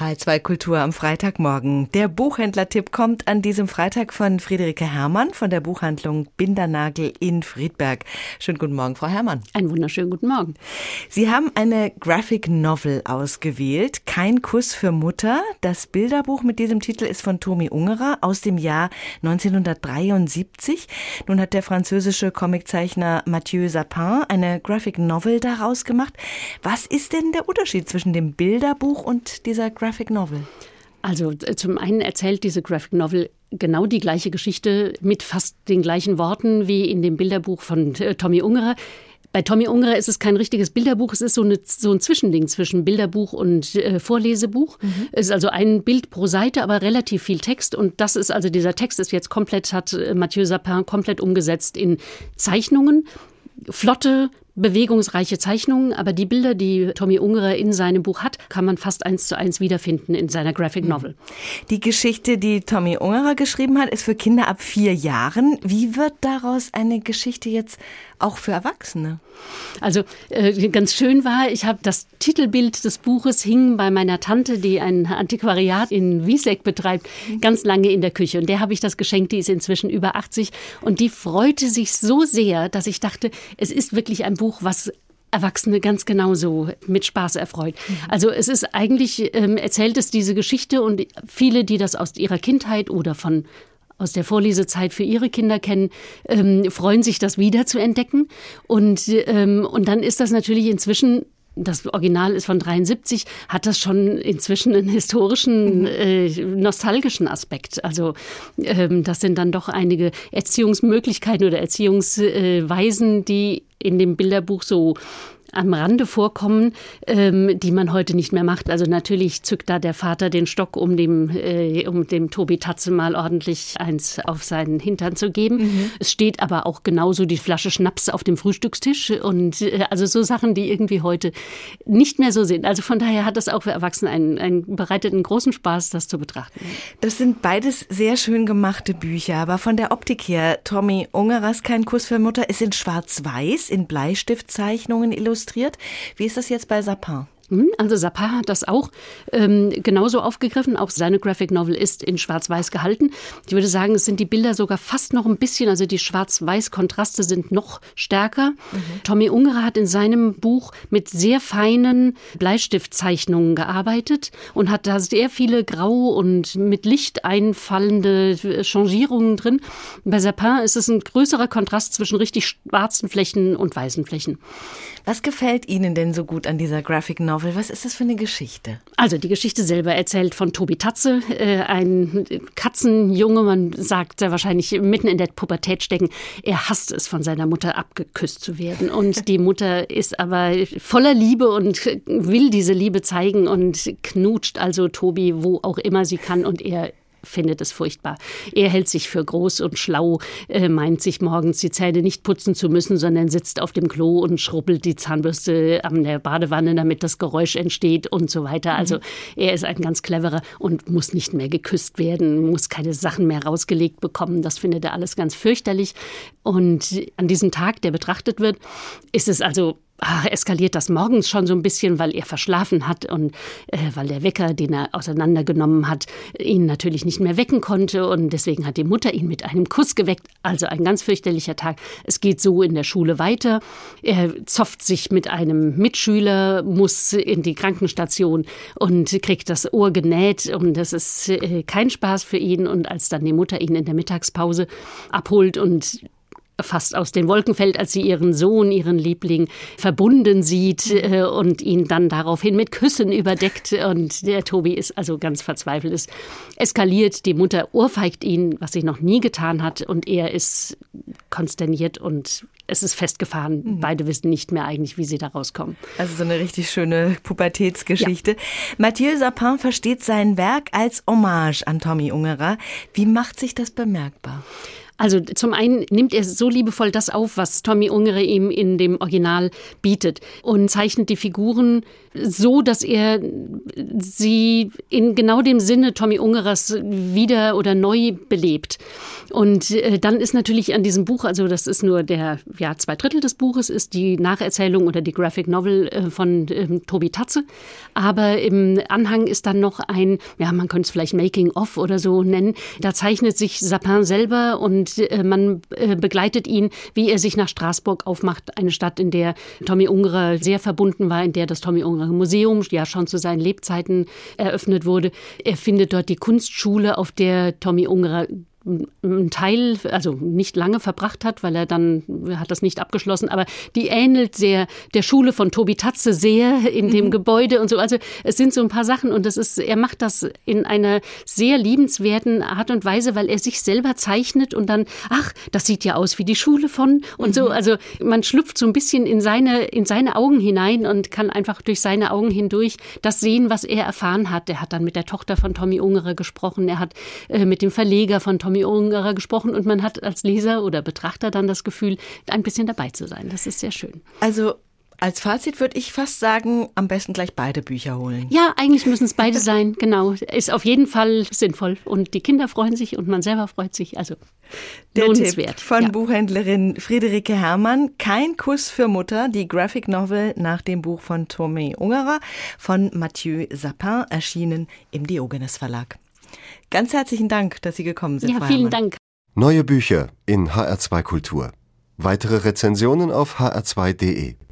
H2 Kultur am Freitagmorgen. Der Buchhändlertipp kommt an diesem Freitag von Friederike Herrmann von der Buchhandlung Bindernagel in Friedberg. Schönen guten Morgen, Frau Herrmann. Einen wunderschönen guten Morgen. Sie haben eine Graphic Novel ausgewählt, Kein Kuss für Mutter. Das Bilderbuch mit diesem Titel ist von Tommy Ungerer aus dem Jahr 1973. Nun hat der französische Comiczeichner Mathieu Sapin eine Graphic Novel daraus gemacht. Was ist denn der Unterschied zwischen dem Bilderbuch und dieser Graphic Graphic Novel? Also äh, zum einen erzählt diese Graphic Novel genau die gleiche Geschichte mit fast den gleichen Worten wie in dem Bilderbuch von äh, Tommy Ungerer. Bei Tommy Ungerer ist es kein richtiges Bilderbuch, es ist so, eine, so ein Zwischending zwischen Bilderbuch und äh, Vorlesebuch. Mhm. Es ist also ein Bild pro Seite, aber relativ viel Text. Und das ist also, dieser Text ist jetzt komplett, hat äh, Mathieu Sapin komplett umgesetzt in Zeichnungen. Flotte, bewegungsreiche Zeichnungen, aber die Bilder, die Tommy Ungerer in seinem Buch hat, kann man fast eins zu eins wiederfinden in seiner Graphic mhm. Novel. Die Geschichte, die Tommy Ungerer geschrieben hat, ist für Kinder ab vier Jahren. Wie wird daraus eine Geschichte jetzt auch für Erwachsene? Also äh, ganz schön war, ich habe das Titelbild des Buches hing bei meiner Tante, die ein Antiquariat in Wiesek betreibt, mhm. ganz lange in der Küche. Und der habe ich das geschenkt, die ist inzwischen über 80. Und die freute sich so sehr, dass ich dachte, es ist wirklich ein Buch, was Erwachsene ganz genauso mit Spaß erfreut. Also es ist eigentlich, ähm, erzählt es diese Geschichte und viele, die das aus ihrer Kindheit oder von aus der Vorlesezeit für ihre Kinder kennen, ähm, freuen sich, das wieder zu entdecken. Und, ähm, und dann ist das natürlich inzwischen das Original ist von 73, hat das schon inzwischen einen historischen, mhm. äh, nostalgischen Aspekt. Also ähm, das sind dann doch einige Erziehungsmöglichkeiten oder Erziehungsweisen, die in dem Bilderbuch so am Rande vorkommen, ähm, die man heute nicht mehr macht. Also natürlich zückt da der Vater den Stock, um dem, äh, um dem Tobi Tatze mal ordentlich eins auf seinen Hintern zu geben. Mhm. Es steht aber auch genauso die Flasche Schnaps auf dem Frühstückstisch und äh, also so Sachen, die irgendwie heute nicht mehr so sind. Also von daher hat das auch für Erwachsene einen, einen bereitet einen großen Spaß, das zu betrachten. Das sind beides sehr schön gemachte Bücher, aber von der Optik her, Tommy Ungeras Kein Kuss für Mutter ist in Schwarz-Weiß, in Bleistiftzeichnungen illustriert illustriert. Wie ist das jetzt bei Sapin? Hm, also Sapar hat das auch ähm, genauso aufgegriffen. Auch seine Graphic Novel ist in Schwarz-Weiß gehalten. Ich würde sagen, es sind die Bilder sogar fast noch ein bisschen, also die Schwarz-Weiß-Kontraste sind noch stärker. Mhm. Tommy Ungerer hat in seinem Buch mit sehr feinen Bleistiftzeichnungen gearbeitet und hat da sehr viele grau und mit Licht einfallende Changierungen drin. Bei Sapin ist es ein größerer Kontrast zwischen richtig schwarzen Flächen und weißen Flächen. Was gefällt Ihnen denn so gut an dieser Graphic Novel? Novel. Was ist das für eine Geschichte? Also die Geschichte selber erzählt von Tobi Tatze, äh, ein Katzenjunge, man sagt wahrscheinlich mitten in der Pubertät stecken. Er hasst es, von seiner Mutter abgeküsst zu werden. Und die Mutter ist aber voller Liebe und will diese Liebe zeigen und knutscht also Tobi, wo auch immer sie kann. Und er findet es furchtbar. Er hält sich für groß und schlau, äh, meint sich morgens die Zähne nicht putzen zu müssen, sondern sitzt auf dem Klo und schrubbelt die Zahnbürste an der Badewanne, damit das Geräusch entsteht und so weiter. Also mhm. er ist ein ganz cleverer und muss nicht mehr geküsst werden, muss keine Sachen mehr rausgelegt bekommen. Das findet er alles ganz fürchterlich. Und an diesem Tag, der betrachtet wird, ist es also ach, eskaliert das morgens schon so ein bisschen, weil er verschlafen hat und äh, weil der Wecker, den er auseinandergenommen hat, ihn natürlich nicht mehr wecken konnte. Und deswegen hat die Mutter ihn mit einem Kuss geweckt. Also ein ganz fürchterlicher Tag. Es geht so in der Schule weiter. Er zofft sich mit einem Mitschüler, muss in die Krankenstation und kriegt das Ohr genäht. Und das ist äh, kein Spaß für ihn. Und als dann die Mutter ihn in der Mittagspause abholt und fast aus den Wolken fällt, als sie ihren Sohn, ihren Liebling, verbunden sieht äh, und ihn dann daraufhin mit Küssen überdeckt. Und der Tobi ist also ganz verzweifelt. Es eskaliert, die Mutter ohrfeigt ihn, was sie noch nie getan hat, und er ist konsterniert und es ist festgefahren. Mhm. Beide wissen nicht mehr eigentlich, wie sie da rauskommen. Also so eine richtig schöne Pubertätsgeschichte. Ja. Mathieu Sapin versteht sein Werk als Hommage an Tommy Ungerer. Wie macht sich das bemerkbar? Also zum einen nimmt er so liebevoll das auf, was Tommy Ungere ihm in dem Original bietet und zeichnet die Figuren so, dass er sie in genau dem Sinne Tommy Ungerers wieder oder neu belebt. Und äh, dann ist natürlich an diesem Buch, also das ist nur der, ja, zwei Drittel des Buches ist die Nacherzählung oder die Graphic Novel äh, von ähm, Tobi Tatze. Aber im Anhang ist dann noch ein, ja, man könnte es vielleicht Making of oder so nennen. Da zeichnet sich Sapin selber und äh, man äh, begleitet ihn, wie er sich nach Straßburg aufmacht, eine Stadt, in der Tommy Ungerer sehr verbunden war, in der das Tommy Ungerer Museum ja schon zu seinen Lebzeiten eröffnet wurde. Er findet dort die Kunstschule, auf der Tommy Ungerer einen Teil, also nicht lange verbracht hat, weil er dann hat das nicht abgeschlossen, aber die ähnelt sehr der Schule von Tobi Tatze sehr in dem mhm. Gebäude und so. Also es sind so ein paar Sachen und das ist, er macht das in einer sehr liebenswerten Art und Weise, weil er sich selber zeichnet und dann, ach, das sieht ja aus wie die Schule von und mhm. so. Also man schlüpft so ein bisschen in seine, in seine Augen hinein und kann einfach durch seine Augen hindurch das sehen, was er erfahren hat. Er hat dann mit der Tochter von Tommy Ungerer gesprochen, er hat äh, mit dem Verleger von Tommy Tommy Ungerer gesprochen und man hat als Leser oder Betrachter dann das Gefühl, ein bisschen dabei zu sein. Das ist sehr schön. Also als Fazit würde ich fast sagen, am besten gleich beide Bücher holen. Ja, eigentlich müssen es beide sein, genau. Ist auf jeden Fall sinnvoll. Und die Kinder freuen sich und man selber freut sich. Also Der lohnenswert. Tipp von ja. Buchhändlerin Friederike Herrmann. Kein Kuss für Mutter, die Graphic Novel nach dem Buch von Tomé Ungerer von Mathieu Sapin, erschienen im Diogenes Verlag. Ganz herzlichen Dank, dass Sie gekommen sind. Ja, vielen Dank. Neue Bücher in HR2 Kultur. Weitere Rezensionen auf hr2.de.